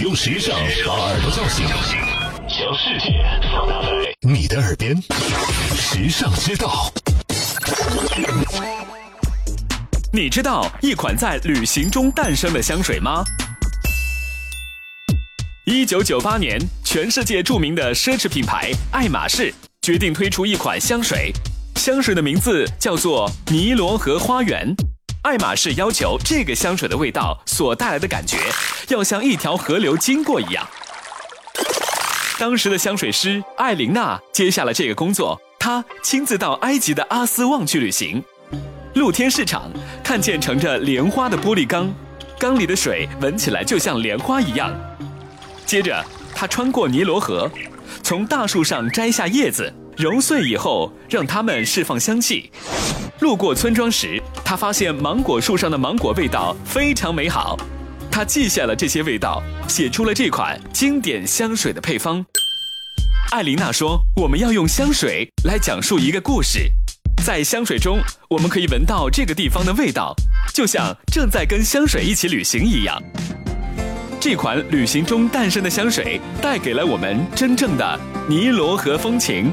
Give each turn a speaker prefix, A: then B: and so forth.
A: 用时尚把耳朵叫醒，将世界放大在你的耳边。时尚之道，
B: 你知道一款在旅行中诞生的香水吗？一九九八年，全世界著名的奢侈品牌爱马仕决定推出一款香水，香水的名字叫做尼罗河花园。爱马仕要求这个香水的味道所带来的感觉，要像一条河流经过一样。当时的香水师艾琳娜接下了这个工作，她亲自到埃及的阿斯旺去旅行，露天市场看见盛着莲花的玻璃缸，缸里的水闻起来就像莲花一样。接着，她穿过尼罗河，从大树上摘下叶子，揉碎以后让它们释放香气。路过村庄时，他发现芒果树上的芒果味道非常美好，他记下了这些味道，写出了这款经典香水的配方。艾琳娜说：“我们要用香水来讲述一个故事，在香水中，我们可以闻到这个地方的味道，就像正在跟香水一起旅行一样。”这款旅行中诞生的香水，带给了我们真正的尼罗河风情。